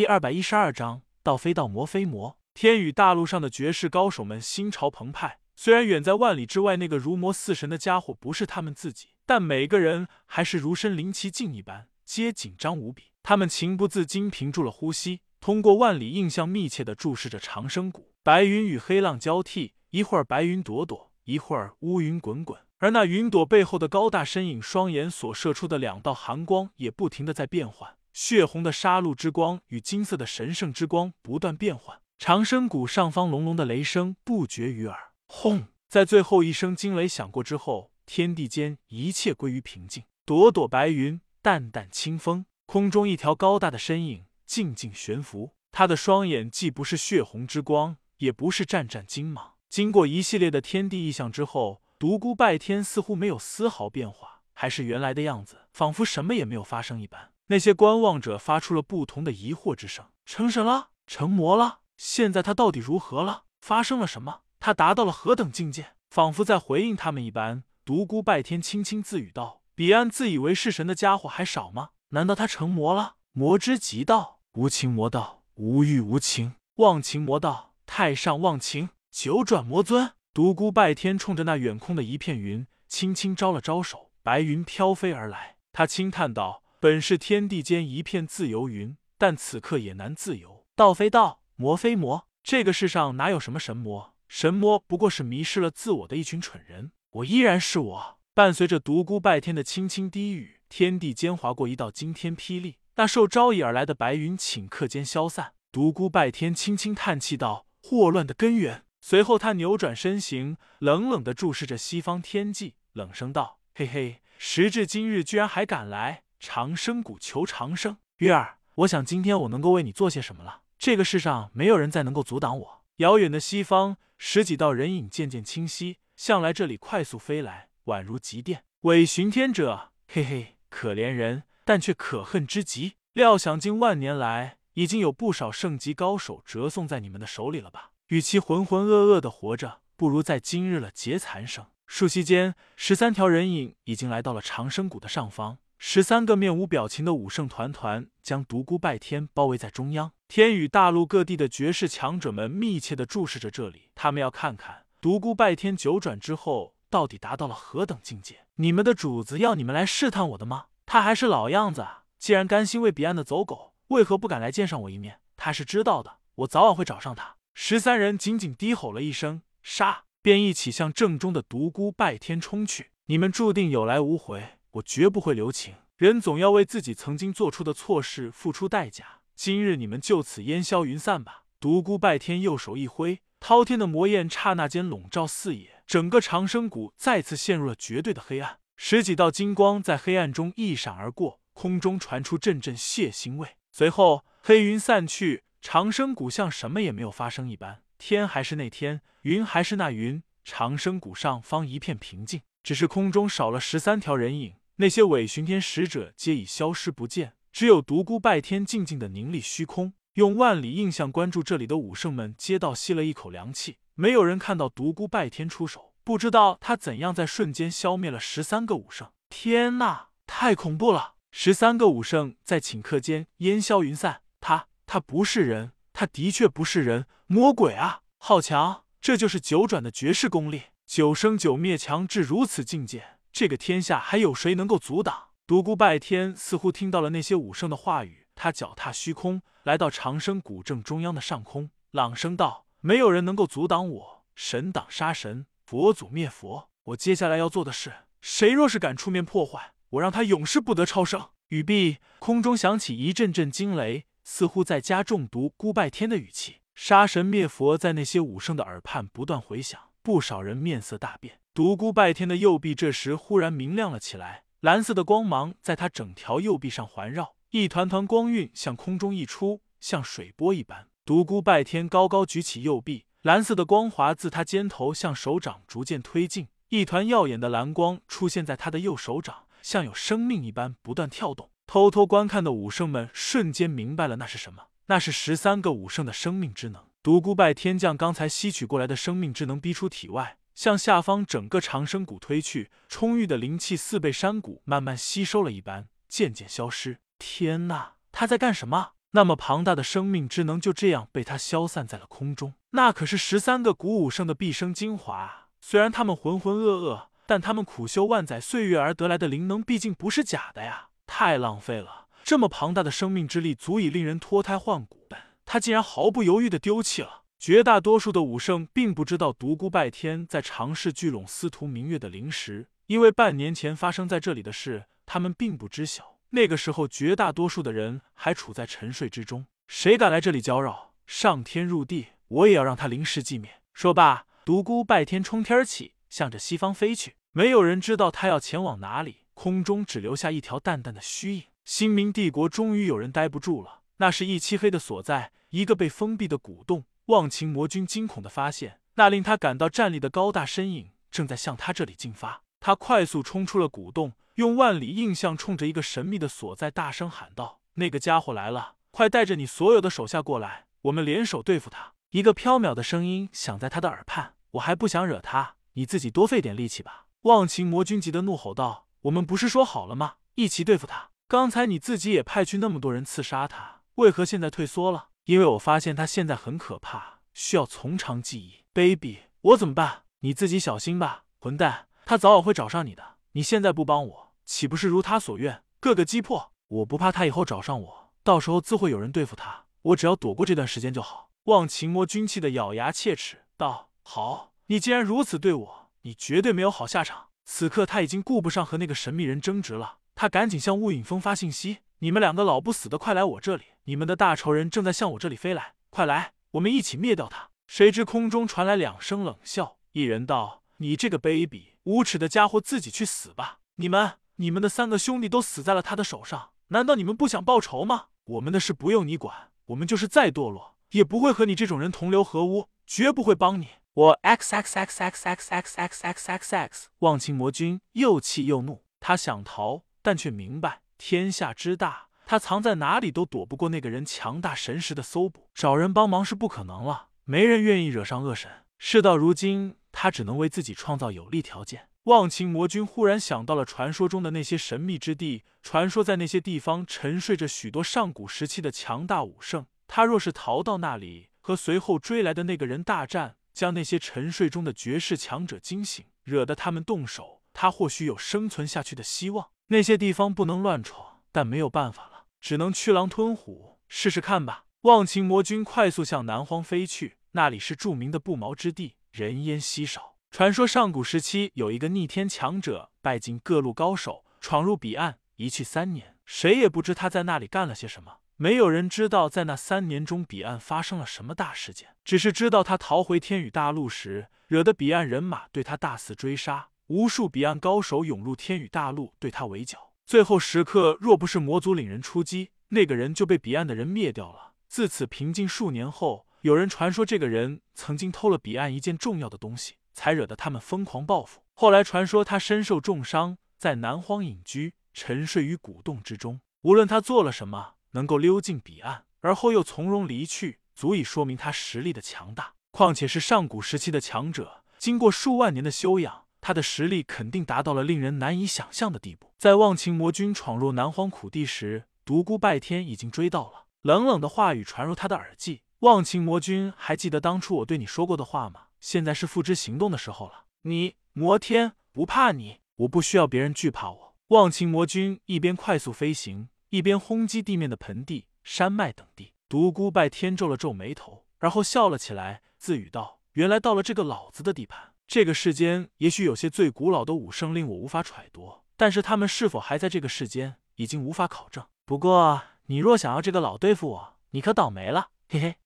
第二百一十二章道飞道魔飞魔。天宇大陆上的绝世高手们心潮澎湃。虽然远在万里之外，那个如魔似神的家伙不是他们自己，但每个人还是如身临其境一般，皆紧张无比。他们情不自禁屏住了呼吸，通过万里印象密切的注视着长生谷。白云与黑浪交替，一会儿白云朵朵，一会儿乌云滚滚。而那云朵背后的高大身影，双眼所射出的两道寒光也不停的在变换，血红的杀戮之光与金色的神圣之光不断变换。长生谷上方隆隆的雷声不绝于耳，轰！在最后一声惊雷响过之后，天地间一切归于平静。朵朵白云，淡淡清风，空中一条高大的身影静静悬浮。他的双眼既不是血红之光，也不是战战金芒。经过一系列的天地异象之后。独孤拜天似乎没有丝毫变化，还是原来的样子，仿佛什么也没有发生一般。那些观望者发出了不同的疑惑之声：成神了？成魔了？现在他到底如何了？发生了什么？他达到了何等境界？仿佛在回应他们一般，独孤拜天轻轻自语道：“彼岸自以为是神的家伙还少吗？难道他成魔了？魔之极道，无情魔道，无欲无情；忘情魔道，太上忘情，九转魔尊。”独孤拜天冲着那远空的一片云，轻轻招了招手，白云飘飞而来。他轻叹道：“本是天地间一片自由云，但此刻也难自由。道非道，魔非魔，这个世上哪有什么神魔？神魔不过是迷失了自我的一群蠢人。我依然是我。”伴随着独孤拜天的轻轻低语，天地间划过一道惊天霹雳，那受招引而来的白云顷刻间消散。独孤拜天轻轻叹气道：“祸乱的根源。”随后，他扭转身形，冷冷地注视着西方天际，冷声道：“嘿嘿，时至今日，居然还敢来长生谷求长生。月儿，我想今天我能够为你做些什么了。这个世上没有人再能够阻挡我。”遥远的西方，十几道人影渐渐清晰，向来这里快速飞来，宛如急电。伪巡天者，嘿嘿，可怜人，但却可恨之极。料想近万年来，已经有不少圣级高手折送在你们的手里了吧？与其浑浑噩噩的活着，不如在今日了结残生。数息间，十三条人影已经来到了长生谷的上方。十三个面无表情的武圣团团将独孤拜天包围在中央。天宇大陆各地的绝世强者们密切的注视着这里，他们要看看独孤拜天九转之后到底达到了何等境界。你们的主子要你们来试探我的吗？他还是老样子啊！既然甘心为彼岸的走狗，为何不敢来见上我一面？他是知道的，我早晚会找上他。十三人仅仅低吼了一声“杀”，便一起向正中的独孤拜天冲去。你们注定有来无回，我绝不会留情。人总要为自己曾经做出的错事付出代价。今日你们就此烟消云散吧。独孤拜天右手一挥，滔天的魔焰刹那间笼罩四野，整个长生谷再次陷入了绝对的黑暗。十几道金光在黑暗中一闪而过，空中传出阵阵血腥味。随后，黑云散去。长生谷像什么也没有发生一般，天还是那天，云还是那云，长生谷上方一片平静，只是空中少了十三条人影，那些伪巡天使者皆已消失不见，只有独孤拜天静静的凝立虚空。用万里印象关注这里的武圣们皆倒吸了一口凉气，没有人看到独孤拜天出手，不知道他怎样在瞬间消灭了十三个武圣。天呐，太恐怖了！十三个武圣在顷刻间烟消云散，他。他不是人，他的确不是人，魔鬼啊！好强，这就是九转的绝世功力，九生九灭，强至如此境界，这个天下还有谁能够阻挡？独孤拜天似乎听到了那些武圣的话语，他脚踏虚空，来到长生古正中央的上空，朗声道：“没有人能够阻挡我，神挡杀神，佛祖灭佛。我接下来要做的事，谁若是敢出面破坏，我让他永世不得超生。”语毕，空中响起一阵阵惊雷。似乎在加重独孤拜天的语气，杀神灭佛在那些武圣的耳畔不断回响，不少人面色大变。独孤拜天的右臂这时忽然明亮了起来，蓝色的光芒在他整条右臂上环绕，一团团光晕向空中溢出，像水波一般。独孤拜天高高举起右臂，蓝色的光华自他肩头向手掌逐渐推进，一团耀眼的蓝光出现在他的右手掌，像有生命一般不断跳动。偷偷观看的武圣们瞬间明白了，那是什么？那是十三个武圣的生命之能。独孤拜天将刚才吸取过来的生命之能逼出体外，向下方整个长生谷推去。充裕的灵气似被山谷慢慢吸收了一般，渐渐消失。天呐，他在干什么？那么庞大的生命之能就这样被他消散在了空中。那可是十三个古武圣的毕生精华啊！虽然他们浑浑噩噩，但他们苦修万载岁月而得来的灵能，毕竟不是假的呀！太浪费了，这么庞大的生命之力，足以令人脱胎换骨，他竟然毫不犹豫的丢弃了。绝大多数的武圣并不知道独孤拜天在尝试聚拢司徒明月的灵石，因为半年前发生在这里的事，他们并不知晓。那个时候，绝大多数的人还处在沉睡之中，谁敢来这里搅扰？上天入地，我也要让他灵石寂灭！说罢，独孤拜天冲天起，向着西方飞去。没有人知道他要前往哪里，空中只留下一条淡淡的虚影。新明帝国终于有人待不住了，那是一漆黑的所在，一个被封闭的古洞。忘情魔君惊恐的发现，那令他感到战栗的高大身影正在向他这里进发。他快速冲出了古洞，用万里印象冲着一个神秘的所在大声喊道：“那个家伙来了，快带着你所有的手下过来，我们联手对付他。”一个飘渺的声音响在他的耳畔：“我还不想惹他，你自己多费点力气吧。”忘情魔君急得怒吼道：“我们不是说好了吗？一起对付他！刚才你自己也派去那么多人刺杀他，为何现在退缩了？”因为我发现他现在很可怕，需要从长计议。Baby，我怎么办？你自己小心吧，混蛋，他早晚会找上你的。你现在不帮我，岂不是如他所愿，各个击破？我不怕他以后找上我，到时候自会有人对付他，我只要躲过这段时间就好。忘情魔君气得咬牙切齿道：“好，你既然如此对我，你绝对没有好下场。”此刻他已经顾不上和那个神秘人争执了，他赶紧向雾影峰发信息：“你们两个老不死的，快来我这里！”你们的大仇人正在向我这里飞来，快来，我们一起灭掉他！谁知空中传来两声冷笑，一人道：“你这个卑鄙无耻的家伙，自己去死吧！你们，你们的三个兄弟都死在了他的手上，难道你们不想报仇吗？我们的事不用你管，我们就是再堕落，也不会和你这种人同流合污，绝不会帮你。”我 x x x x x x x x x x，望情魔君又气又怒，他想逃，但却明白天下之大。他藏在哪里都躲不过那个人强大神识的搜捕，找人帮忙是不可能了。没人愿意惹上恶神。事到如今，他只能为自己创造有利条件。忘情魔君忽然想到了传说中的那些神秘之地，传说在那些地方沉睡着许多上古时期的强大武圣。他若是逃到那里，和随后追来的那个人大战，将那些沉睡中的绝世强者惊醒，惹得他们动手，他或许有生存下去的希望。那些地方不能乱闯，但没有办法。只能驱狼吞虎，试试看吧。忘情魔君快速向南荒飞去，那里是著名的不毛之地，人烟稀少。传说上古时期有一个逆天强者，拜进各路高手，闯入彼岸，一去三年，谁也不知他在那里干了些什么。没有人知道在那三年中彼岸发生了什么大事件，只是知道他逃回天宇大陆时，惹得彼岸人马对他大肆追杀，无数彼岸高手涌入天宇大陆，对他围剿。最后时刻，若不是魔族领人出击，那个人就被彼岸的人灭掉了。自此平静数年后，有人传说这个人曾经偷了彼岸一件重要的东西，才惹得他们疯狂报复。后来传说他身受重伤，在南荒隐居，沉睡于古洞之中。无论他做了什么，能够溜进彼岸，而后又从容离去，足以说明他实力的强大。况且是上古时期的强者，经过数万年的修养。他的实力肯定达到了令人难以想象的地步。在忘情魔君闯入南荒苦地时，独孤拜天已经追到了。冷冷的话语传入他的耳际：“忘情魔君，还记得当初我对你说过的话吗？现在是付之行动的时候了。你魔天不怕你，我不需要别人惧怕我。”忘情魔君一边快速飞行，一边轰击地面的盆地、山脉等地。独孤拜天皱了皱眉头，然后笑了起来，自语道：“原来到了这个老子的地盘。”这个世间也许有些最古老的武圣令我无法揣度，但是他们是否还在这个世间，已经无法考证。不过你若想要这个老对付我，你可倒霉了，嘿嘿。